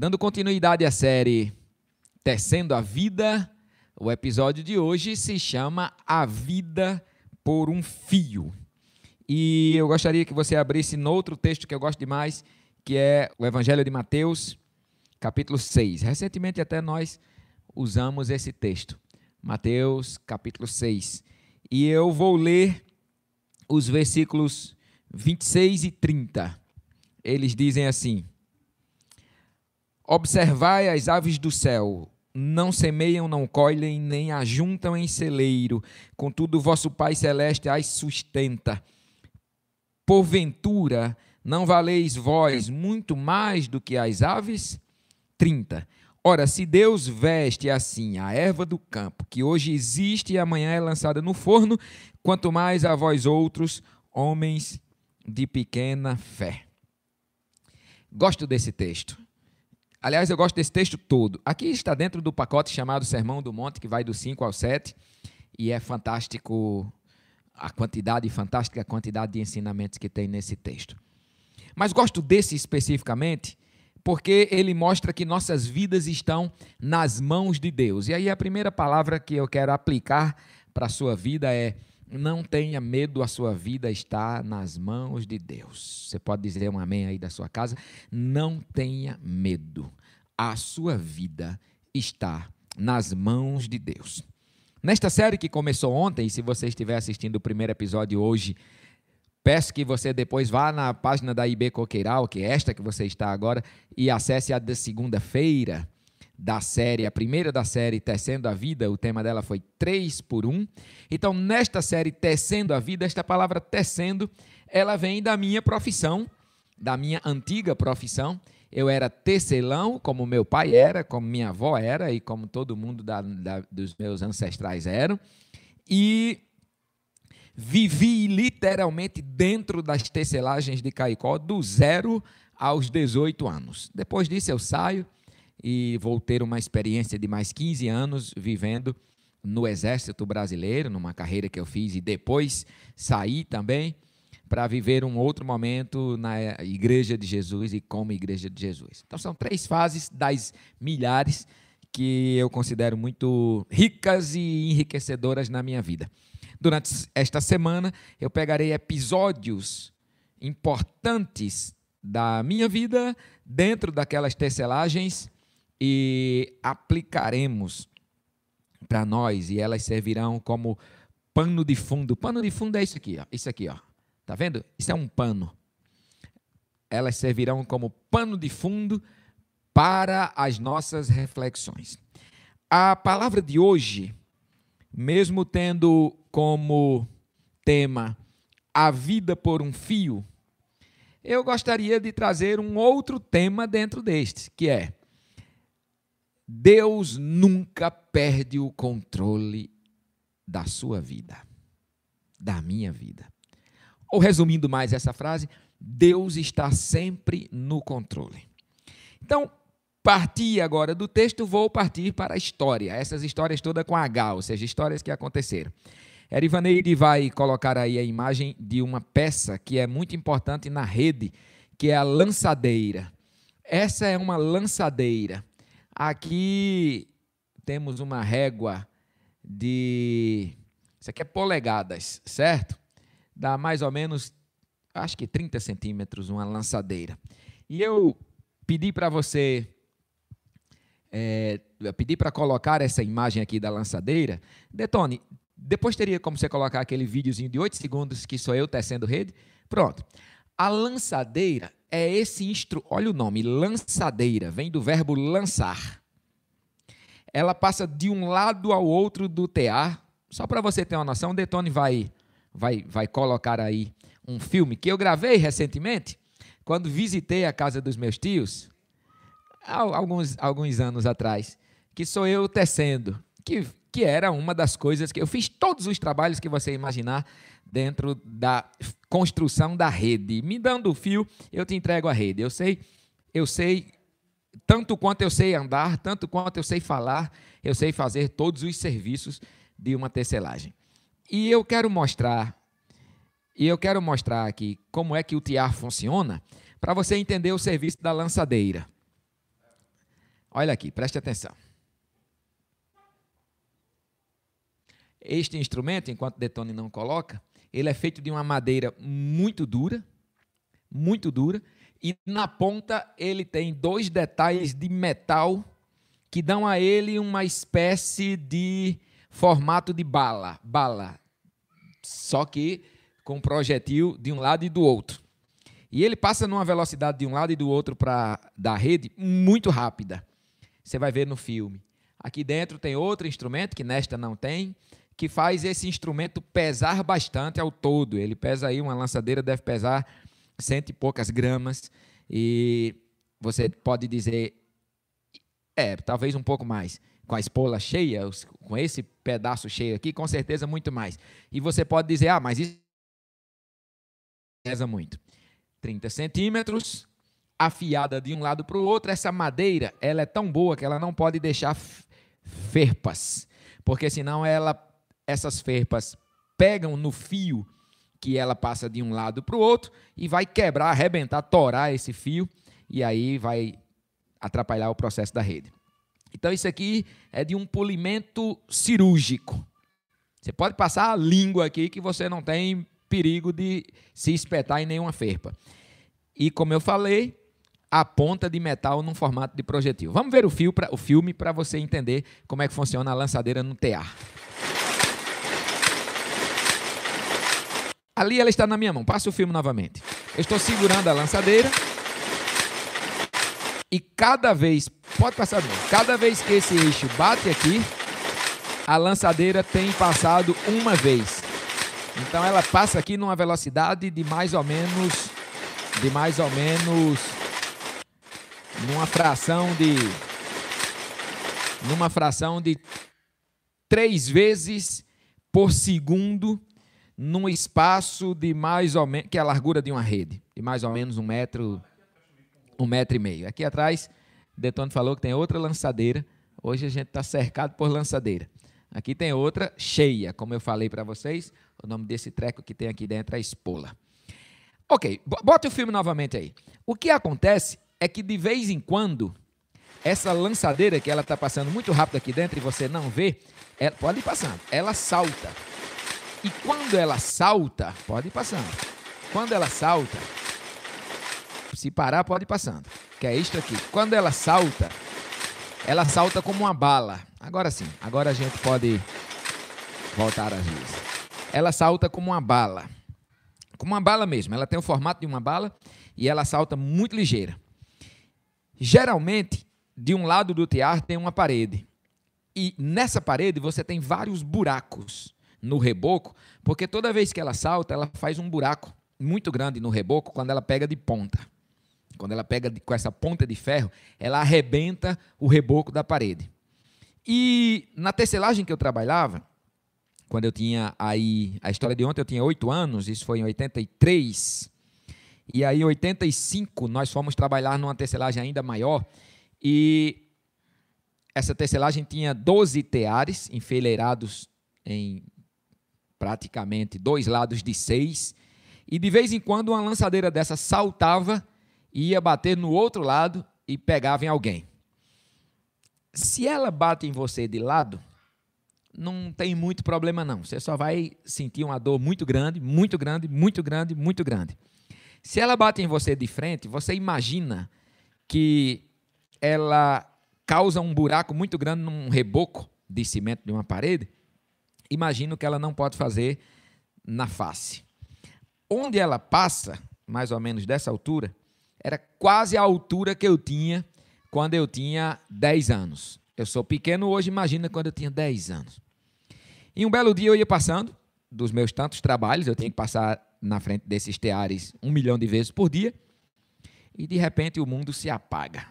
Dando continuidade à série Tecendo a Vida, o episódio de hoje se chama A Vida por um Fio. E eu gostaria que você abrisse no outro texto que eu gosto demais, que é o Evangelho de Mateus, capítulo 6. Recentemente até nós usamos esse texto. Mateus, capítulo 6. E eu vou ler os versículos 26 e 30. Eles dizem assim: Observai as aves do céu, não semeiam, não colhem, nem ajuntam em celeiro, contudo vosso Pai celeste as sustenta. Porventura, não valeis vós muito mais do que as aves? 30. Ora, se Deus veste assim a erva do campo, que hoje existe e amanhã é lançada no forno, quanto mais a vós outros, homens de pequena fé. Gosto desse texto. Aliás, eu gosto desse texto todo. Aqui está dentro do pacote chamado Sermão do Monte, que vai do 5 ao 7, e é fantástico a quantidade, fantástica a quantidade de ensinamentos que tem nesse texto. Mas gosto desse especificamente porque ele mostra que nossas vidas estão nas mãos de Deus. E aí a primeira palavra que eu quero aplicar para a sua vida é não tenha medo, a sua vida está nas mãos de Deus. Você pode dizer um amém aí da sua casa? Não tenha medo, a sua vida está nas mãos de Deus. Nesta série que começou ontem, se você estiver assistindo o primeiro episódio hoje, peço que você depois vá na página da IB Coqueiral, que é esta que você está agora, e acesse a da segunda-feira da série, a primeira da série Tecendo a Vida, o tema dela foi 3 por 1. Então, nesta série Tecendo a Vida, esta palavra tecendo, ela vem da minha profissão, da minha antiga profissão. Eu era tecelão, como meu pai era, como minha avó era e como todo mundo da, da, dos meus ancestrais eram. E vivi literalmente dentro das tecelagens de Caicó do zero aos 18 anos. Depois disso eu saio e vou ter uma experiência de mais 15 anos vivendo no Exército Brasileiro, numa carreira que eu fiz e depois saí também para viver um outro momento na Igreja de Jesus e como Igreja de Jesus. Então são três fases das milhares que eu considero muito ricas e enriquecedoras na minha vida. Durante esta semana eu pegarei episódios importantes da minha vida dentro daquelas tecelagens e aplicaremos para nós e elas servirão como pano de fundo. Pano de fundo é isso aqui, ó. Isso aqui, ó. Tá vendo? Isso é um pano. Elas servirão como pano de fundo para as nossas reflexões. A palavra de hoje, mesmo tendo como tema a vida por um fio, eu gostaria de trazer um outro tema dentro deste, que é Deus nunca perde o controle da sua vida, da minha vida. Ou resumindo mais essa frase, Deus está sempre no controle. Então, partir agora do texto, vou partir para a história. Essas histórias todas com H, ou seja, histórias que aconteceram. Erivaneide vai colocar aí a imagem de uma peça que é muito importante na rede, que é a lançadeira. Essa é uma lançadeira Aqui temos uma régua de. Isso aqui é polegadas, certo? Dá mais ou menos, acho que 30 centímetros, uma lançadeira. E eu pedi para você. É, pedi para colocar essa imagem aqui da lançadeira. Detone, depois teria como você colocar aquele videozinho de 8 segundos que sou eu tecendo rede. Pronto. A lançadeira é esse instrumento. Olha o nome, lançadeira, vem do verbo lançar. Ela passa de um lado ao outro do tear. Só para você ter uma noção, o Detone vai, vai, vai colocar aí um filme que eu gravei recentemente, quando visitei a casa dos meus tios, alguns, alguns anos atrás, que sou eu tecendo, que, que era uma das coisas que eu fiz todos os trabalhos que você imaginar dentro da construção da rede. Me dando o fio, eu te entrego a rede. Eu sei, eu sei tanto quanto eu sei andar, tanto quanto eu sei falar, eu sei fazer todos os serviços de uma tecelagem. E eu quero mostrar, e eu quero mostrar aqui como é que o tiar funciona, para você entender o serviço da lançadeira. Olha aqui, preste atenção. Este instrumento, enquanto Detone não coloca, ele é feito de uma madeira muito dura, muito dura, e na ponta ele tem dois detalhes de metal que dão a ele uma espécie de formato de bala, bala, só que com projetil de um lado e do outro. E ele passa numa velocidade de um lado e do outro para da rede muito rápida. Você vai ver no filme. Aqui dentro tem outro instrumento que nesta não tem, que faz esse instrumento pesar bastante ao todo. Ele pesa aí, uma lançadeira deve pesar cento e poucas gramas. E você pode dizer, é, talvez um pouco mais. Com a espola cheia, com esse pedaço cheio aqui, com certeza muito mais. E você pode dizer, ah, mas isso pesa muito. 30 centímetros, afiada de um lado para o outro. Essa madeira, ela é tão boa que ela não pode deixar ferpas, porque senão ela essas ferpas pegam no fio que ela passa de um lado para o outro e vai quebrar, arrebentar, torar esse fio e aí vai atrapalhar o processo da rede. Então isso aqui é de um polimento cirúrgico. Você pode passar a língua aqui que você não tem perigo de se espetar em nenhuma ferpa. E como eu falei, a ponta de metal num formato de projetil. Vamos ver o, fio pra, o filme para você entender como é que funciona a lançadeira no tear. Ali ela está na minha mão. Passa o filme novamente. Eu estou segurando a lançadeira. E cada vez, pode passar bem, cada vez que esse eixo bate aqui, a lançadeira tem passado uma vez. Então ela passa aqui numa velocidade de mais ou menos, de mais ou menos, numa fração de, numa fração de três vezes por segundo num espaço de mais ou menos, que é a largura de uma rede, de mais ou menos um metro, um metro e meio. Aqui atrás, Detone falou que tem outra lançadeira. Hoje a gente está cercado por lançadeira. Aqui tem outra cheia, como eu falei para vocês. O nome desse treco que tem aqui dentro é espola. Ok, bota o filme novamente aí. O que acontece é que de vez em quando essa lançadeira que ela está passando muito rápido aqui dentro e você não vê, ela, pode ir passando, ela salta. E quando ela salta, pode ir passando. Quando ela salta, se parar, pode ir passando. Que é isto aqui. Quando ela salta, ela salta como uma bala. Agora sim, agora a gente pode voltar às luzes. Ela salta como uma bala. Como uma bala mesmo. Ela tem o formato de uma bala e ela salta muito ligeira. Geralmente, de um lado do tear tem uma parede. E nessa parede você tem vários buracos no reboco, porque toda vez que ela salta, ela faz um buraco muito grande no reboco quando ela pega de ponta. Quando ela pega com essa ponta de ferro, ela arrebenta o reboco da parede. E na tecelagem que eu trabalhava, quando eu tinha aí, a história de ontem eu tinha oito anos, isso foi em 83, e aí em 85 nós fomos trabalhar numa tecelagem ainda maior, e essa tecelagem tinha 12 teares enfileirados em praticamente dois lados de seis, e de vez em quando uma lançadeira dessa saltava ia bater no outro lado e pegava em alguém. Se ela bate em você de lado, não tem muito problema não. Você só vai sentir uma dor muito grande, muito grande, muito grande, muito grande. Se ela bate em você de frente, você imagina que ela causa um buraco muito grande num reboco de cimento de uma parede imagino que ela não pode fazer na face. Onde ela passa, mais ou menos dessa altura, era quase a altura que eu tinha quando eu tinha 10 anos. Eu sou pequeno hoje, imagina quando eu tinha 10 anos. E um belo dia eu ia passando, dos meus tantos trabalhos, eu tinha que passar na frente desses teares um milhão de vezes por dia, e de repente o mundo se apaga.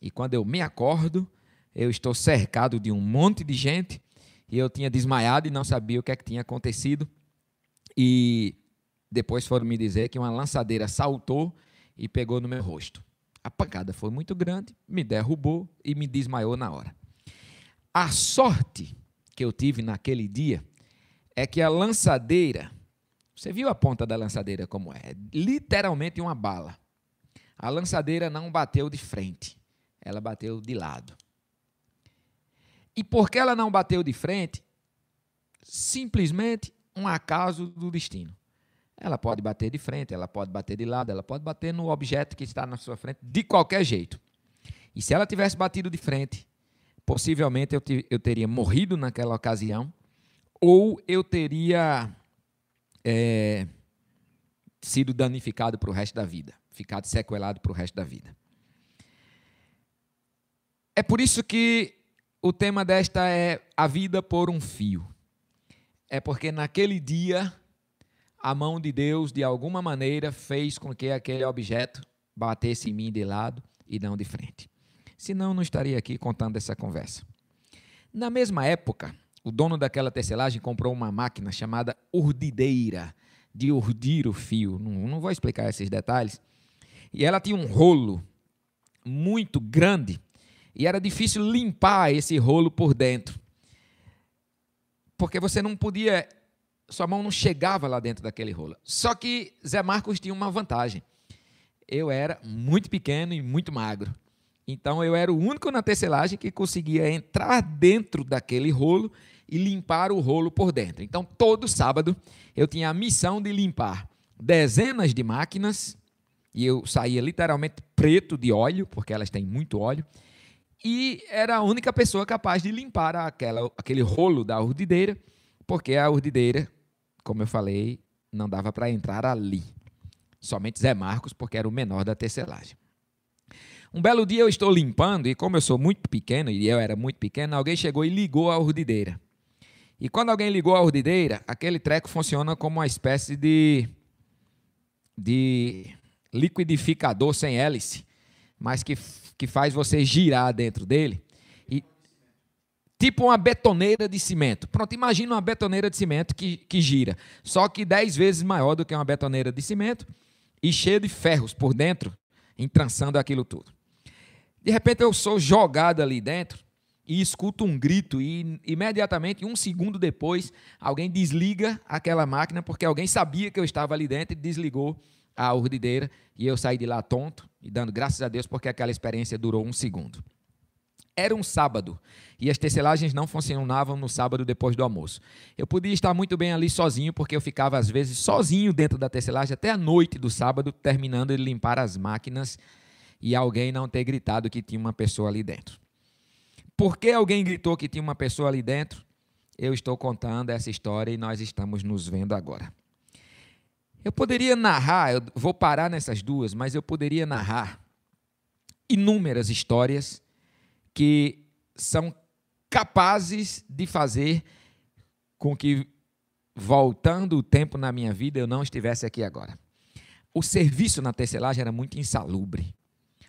E quando eu me acordo, eu estou cercado de um monte de gente e eu tinha desmaiado e não sabia o que é que tinha acontecido. E depois foram me dizer que uma lançadeira saltou e pegou no meu rosto. A pancada foi muito grande, me derrubou e me desmaiou na hora. A sorte que eu tive naquele dia é que a lançadeira, você viu a ponta da lançadeira como é? Literalmente uma bala. A lançadeira não bateu de frente. ela bateu de lado. E porque ela não bateu de frente, simplesmente um acaso do destino. Ela pode bater de frente, ela pode bater de lado, ela pode bater no objeto que está na sua frente, de qualquer jeito. E se ela tivesse batido de frente, possivelmente eu, eu teria morrido naquela ocasião, ou eu teria é, sido danificado para o resto da vida, ficado sequelado para o resto da vida. É por isso que o tema desta é a vida por um fio. É porque naquele dia a mão de Deus, de alguma maneira, fez com que aquele objeto batesse em mim de lado e não de frente. Senão, não estaria aqui contando essa conversa. Na mesma época, o dono daquela tecelagem comprou uma máquina chamada urdideira, de urdir o fio. Não, não vou explicar esses detalhes. E ela tinha um rolo muito grande e era difícil limpar esse rolo por dentro. Porque você não podia sua mão não chegava lá dentro daquele rolo. Só que Zé Marcos tinha uma vantagem. Eu era muito pequeno e muito magro. Então eu era o único na tecelagem que conseguia entrar dentro daquele rolo e limpar o rolo por dentro. Então todo sábado eu tinha a missão de limpar dezenas de máquinas e eu saía literalmente preto de óleo, porque elas têm muito óleo. E era a única pessoa capaz de limpar aquela, aquele rolo da urdideira, porque a urdideira como eu falei, não dava para entrar ali. Somente Zé Marcos, porque era o menor da tecelagem. Um belo dia eu estou limpando, e como eu sou muito pequeno, e eu era muito pequeno, alguém chegou e ligou a urdideira. E quando alguém ligou a urdideira, aquele treco funciona como uma espécie de, de liquidificador sem hélice, mas que, que faz você girar dentro dele tipo uma betoneira de cimento. Pronto, imagina uma betoneira de cimento que, que gira, só que dez vezes maior do que uma betoneira de cimento e cheia de ferros por dentro, entrançando aquilo tudo. De repente eu sou jogado ali dentro e escuto um grito e imediatamente, um segundo depois, alguém desliga aquela máquina porque alguém sabia que eu estava ali dentro e desligou a urdideira e eu saí de lá tonto e dando graças a Deus porque aquela experiência durou um segundo. Era um sábado e as tecelagens não funcionavam no sábado depois do almoço. Eu podia estar muito bem ali sozinho, porque eu ficava às vezes sozinho dentro da tecelagem até a noite do sábado, terminando de limpar as máquinas e alguém não ter gritado que tinha uma pessoa ali dentro. Por que alguém gritou que tinha uma pessoa ali dentro? Eu estou contando essa história e nós estamos nos vendo agora. Eu poderia narrar, eu vou parar nessas duas, mas eu poderia narrar inúmeras histórias que são capazes de fazer com que, voltando o tempo na minha vida, eu não estivesse aqui agora. O serviço na tecelagem era muito insalubre.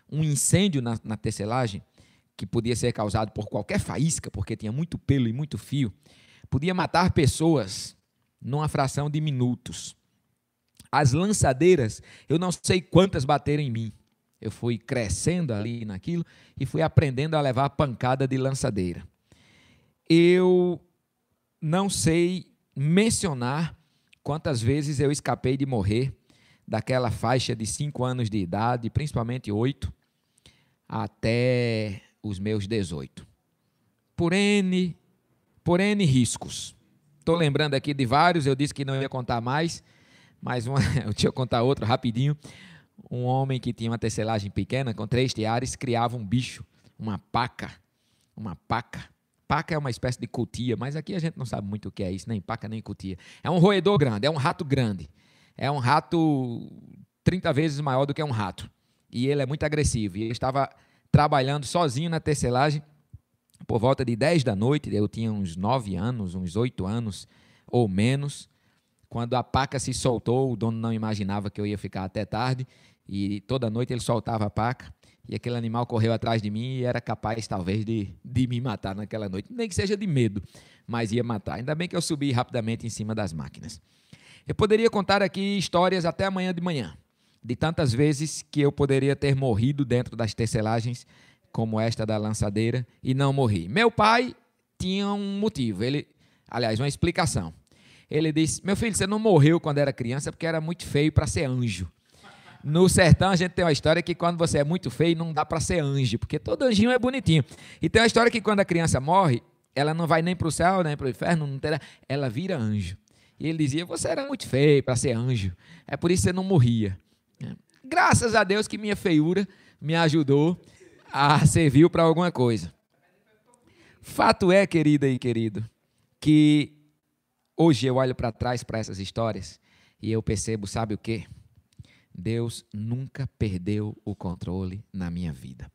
Um incêndio na, na tecelagem, que podia ser causado por qualquer faísca, porque tinha muito pelo e muito fio, podia matar pessoas numa fração de minutos. As lançadeiras, eu não sei quantas bateram em mim. Eu fui crescendo ali naquilo e fui aprendendo a levar pancada de lançadeira. Eu não sei mencionar quantas vezes eu escapei de morrer daquela faixa de 5 anos de idade, principalmente 8, até os meus 18. Por N, por N riscos. Estou lembrando aqui de vários, eu disse que não ia contar mais, mas uma, eu tinha que contar outro rapidinho um homem que tinha uma tecelagem pequena, com três tiares, criava um bicho, uma paca. Uma paca. Paca é uma espécie de cutia, mas aqui a gente não sabe muito o que é isso, nem paca nem cutia. É um roedor grande, é um rato grande. É um rato 30 vezes maior do que um rato. E ele é muito agressivo. E ele estava trabalhando sozinho na tecelagem por volta de 10 da noite. Eu tinha uns 9 anos, uns 8 anos ou menos. Quando a paca se soltou, o dono não imaginava que eu ia ficar até tarde e toda noite ele soltava a paca e aquele animal correu atrás de mim e era capaz, talvez, de, de me matar naquela noite. Nem que seja de medo, mas ia matar. Ainda bem que eu subi rapidamente em cima das máquinas. Eu poderia contar aqui histórias até amanhã de manhã, de tantas vezes que eu poderia ter morrido dentro das tecelagens, como esta da lançadeira, e não morri. Meu pai tinha um motivo, ele, aliás, uma explicação. Ele disse: Meu filho, você não morreu quando era criança porque era muito feio para ser anjo. No sertão a gente tem uma história que quando você é muito feio não dá para ser anjo, porque todo anjinho é bonitinho. E tem uma história que quando a criança morre, ela não vai nem para o céu, nem para o inferno, não terá, ela vira anjo. E ele dizia: Você era muito feio para ser anjo, é por isso que você não morria. Graças a Deus que minha feiura me ajudou a servir para alguma coisa. Fato é, querida e querido, que hoje eu olho para trás para essas histórias e eu percebo, sabe o quê? Deus nunca perdeu o controle na minha vida.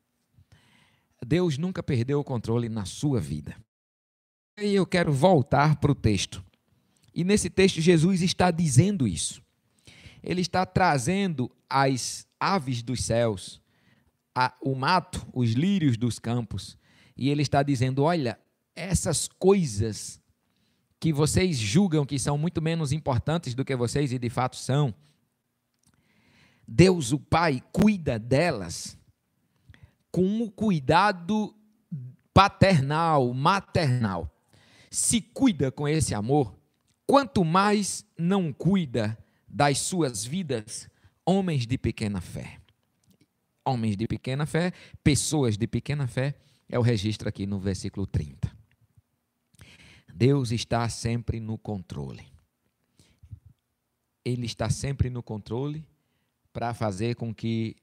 Deus nunca perdeu o controle na sua vida. E eu quero voltar para o texto. E nesse texto, Jesus está dizendo isso. Ele está trazendo as aves dos céus, a, o mato, os lírios dos campos. E ele está dizendo: olha, essas coisas que vocês julgam que são muito menos importantes do que vocês e de fato são, Deus o Pai cuida delas com o cuidado paternal, maternal se cuida com esse amor, quanto mais não cuida das suas vidas homens de pequena fé. Homens de pequena fé, pessoas de pequena fé, é o registro aqui no versículo 30. Deus está sempre no controle. Ele está sempre no controle para fazer com que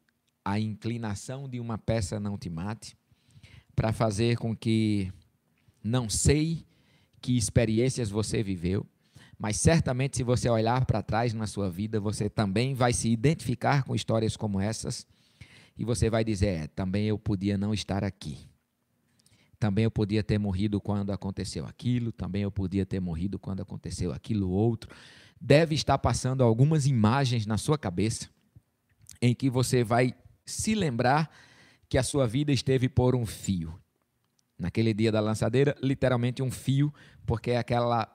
a inclinação de uma peça não te mate, para fazer com que não sei que experiências você viveu, mas certamente se você olhar para trás na sua vida, você também vai se identificar com histórias como essas e você vai dizer: é, também eu podia não estar aqui. Também eu podia ter morrido quando aconteceu aquilo, também eu podia ter morrido quando aconteceu aquilo outro. Deve estar passando algumas imagens na sua cabeça em que você vai se lembrar que a sua vida esteve por um fio naquele dia da lançadeira, literalmente um fio, porque aquela,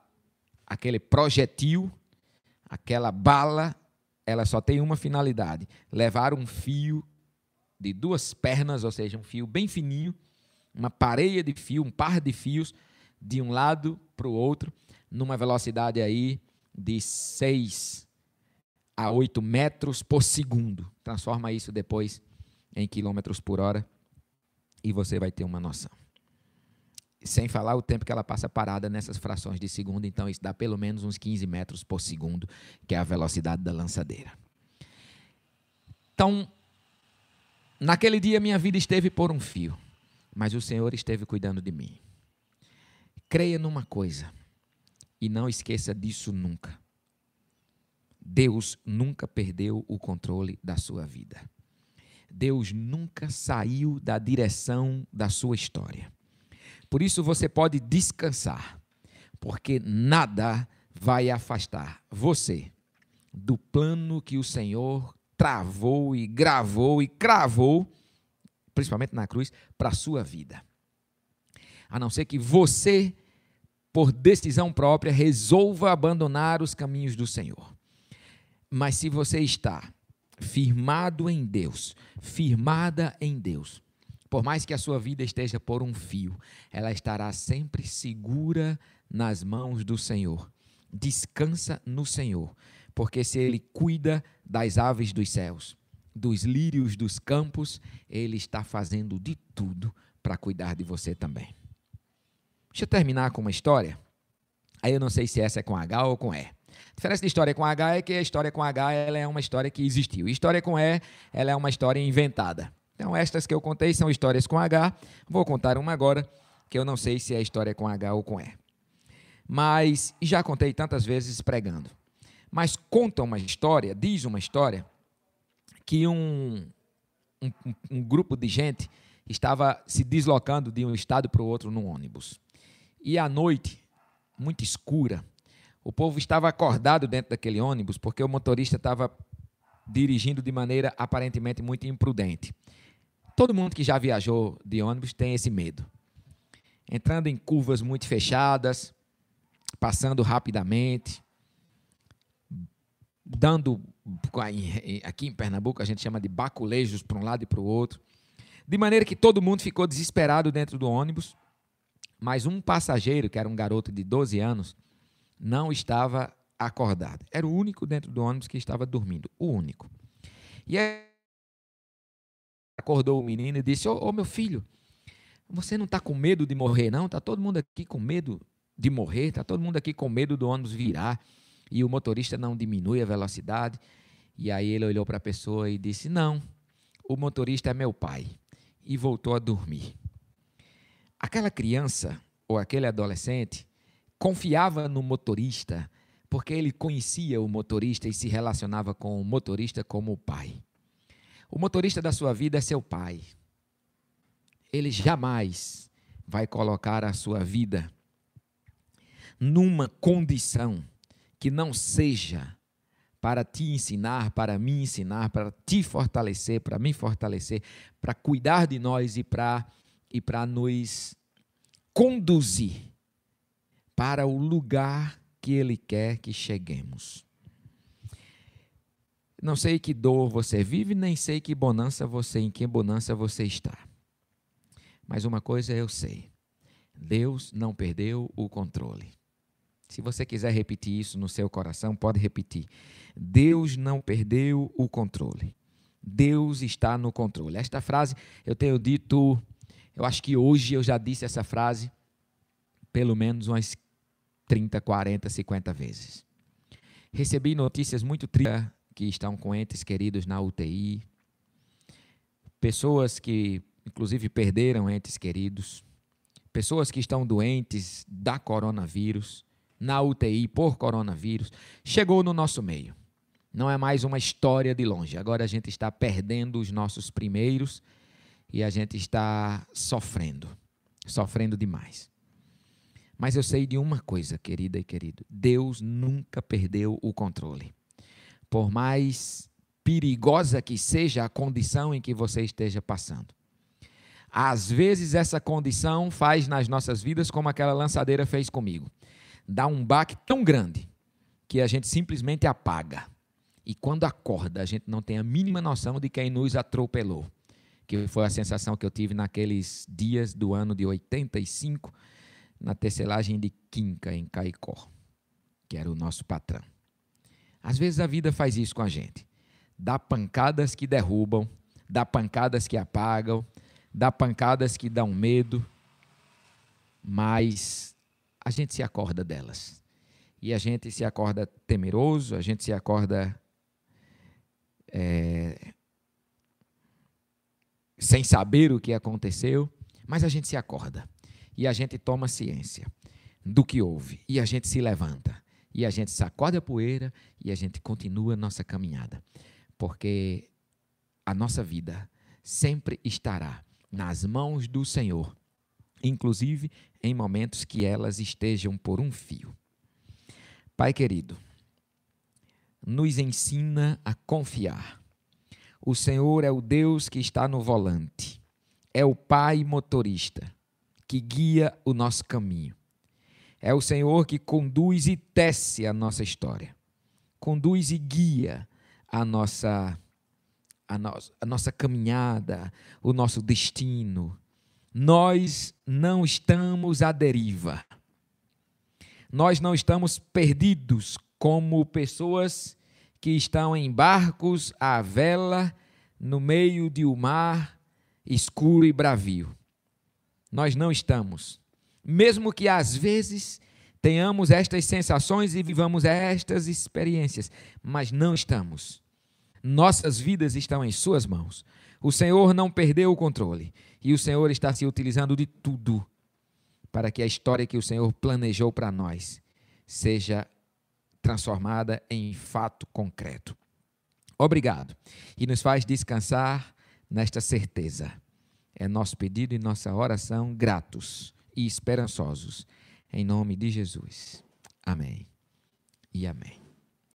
aquele projetil, aquela bala, ela só tem uma finalidade: levar um fio de duas pernas, ou seja, um fio bem fininho, uma pareia de fio, um par de fios, de um lado para o outro, numa velocidade aí de 6 a 8 metros por segundo. Transforma isso depois em quilômetros por hora e você vai ter uma noção. Sem falar o tempo que ela passa parada nessas frações de segundo, então isso dá pelo menos uns 15 metros por segundo, que é a velocidade da lançadeira. Então, naquele dia minha vida esteve por um fio, mas o Senhor esteve cuidando de mim. Creia numa coisa e não esqueça disso nunca. Deus nunca perdeu o controle da sua vida. Deus nunca saiu da direção da sua história. Por isso você pode descansar, porque nada vai afastar você do plano que o Senhor travou e gravou e cravou, principalmente na cruz, para a sua vida. A não ser que você, por decisão própria, resolva abandonar os caminhos do Senhor. Mas se você está firmado em Deus, firmada em Deus, por mais que a sua vida esteja por um fio, ela estará sempre segura nas mãos do Senhor. Descansa no Senhor, porque se Ele cuida das aves dos céus, dos lírios dos campos, Ele está fazendo de tudo para cuidar de você também. Deixa eu terminar com uma história. Aí eu não sei se essa é com H ou com E. A diferença de história com H é que a história com H ela é uma história que existiu. História com E, ela é uma história inventada. Então, estas que eu contei são histórias com H. Vou contar uma agora, que eu não sei se é história com H ou com E. Mas já contei tantas vezes pregando. Mas conta uma história, diz uma história, que um, um, um grupo de gente estava se deslocando de um estado para o outro num ônibus. E à noite, muito escura, o povo estava acordado dentro daquele ônibus porque o motorista estava dirigindo de maneira aparentemente muito imprudente. Todo mundo que já viajou de ônibus tem esse medo. Entrando em curvas muito fechadas, passando rapidamente, dando aqui em Pernambuco a gente chama de baculejos para um lado e para o outro, de maneira que todo mundo ficou desesperado dentro do ônibus, mas um passageiro, que era um garoto de 12 anos, não estava acordado. Era o único dentro do ônibus que estava dormindo, o único. E aí acordou o menino e disse: Ô oh, oh, meu filho, você não está com medo de morrer, não? Está todo mundo aqui com medo de morrer, está todo mundo aqui com medo do ônibus virar e o motorista não diminui a velocidade. E aí ele olhou para a pessoa e disse: Não, o motorista é meu pai. E voltou a dormir. Aquela criança ou aquele adolescente confiava no motorista porque ele conhecia o motorista e se relacionava com o motorista como o pai. O motorista da sua vida é seu pai. Ele jamais vai colocar a sua vida numa condição que não seja para te ensinar, para me ensinar, para te fortalecer, para me fortalecer, para cuidar de nós e para e para nos conduzir para o lugar que ele quer que cheguemos. Não sei que dor você vive, nem sei que bonança você, em que bonança você está. Mas uma coisa eu sei: Deus não perdeu o controle. Se você quiser repetir isso no seu coração, pode repetir. Deus não perdeu o controle. Deus está no controle. Esta frase eu tenho dito, eu acho que hoje eu já disse essa frase pelo menos umas 30, 40, 50 vezes. Recebi notícias muito tristes que estão com entes queridos na UTI, pessoas que inclusive perderam entes queridos, pessoas que estão doentes da coronavírus, na UTI por coronavírus, chegou no nosso meio. Não é mais uma história de longe. Agora a gente está perdendo os nossos primeiros e a gente está sofrendo, sofrendo demais. Mas eu sei de uma coisa, querida e querido: Deus nunca perdeu o controle. Por mais perigosa que seja a condição em que você esteja passando. Às vezes essa condição faz nas nossas vidas como aquela lançadeira fez comigo dá um baque tão grande que a gente simplesmente apaga. E quando acorda, a gente não tem a mínima noção de quem nos atropelou. Que foi a sensação que eu tive naqueles dias do ano de 85, na tecelagem de Quinca, em Caicó, que era o nosso patrão. Às vezes a vida faz isso com a gente. Dá pancadas que derrubam, dá pancadas que apagam, dá pancadas que dão medo, mas a gente se acorda delas. E a gente se acorda temeroso, a gente se acorda é, sem saber o que aconteceu, mas a gente se acorda. E a gente toma ciência do que houve. E a gente se levanta. E a gente sacode a poeira e a gente continua nossa caminhada. Porque a nossa vida sempre estará nas mãos do Senhor inclusive em momentos que elas estejam por um fio. Pai querido, nos ensina a confiar. O Senhor é o Deus que está no volante, é o Pai motorista que guia o nosso caminho. É o Senhor que conduz e tece a nossa história, conduz e guia a nossa, a, no, a nossa caminhada, o nosso destino, nós não estamos à deriva. Nós não estamos perdidos como pessoas que estão em barcos à vela no meio de um mar escuro e bravio. Nós não estamos. Mesmo que às vezes tenhamos estas sensações e vivamos estas experiências, mas não estamos. Nossas vidas estão em Suas mãos. O Senhor não perdeu o controle e o Senhor está se utilizando de tudo para que a história que o Senhor planejou para nós seja transformada em fato concreto. Obrigado. E nos faz descansar nesta certeza. É nosso pedido e nossa oração gratos e esperançosos. Em nome de Jesus. Amém. E amém.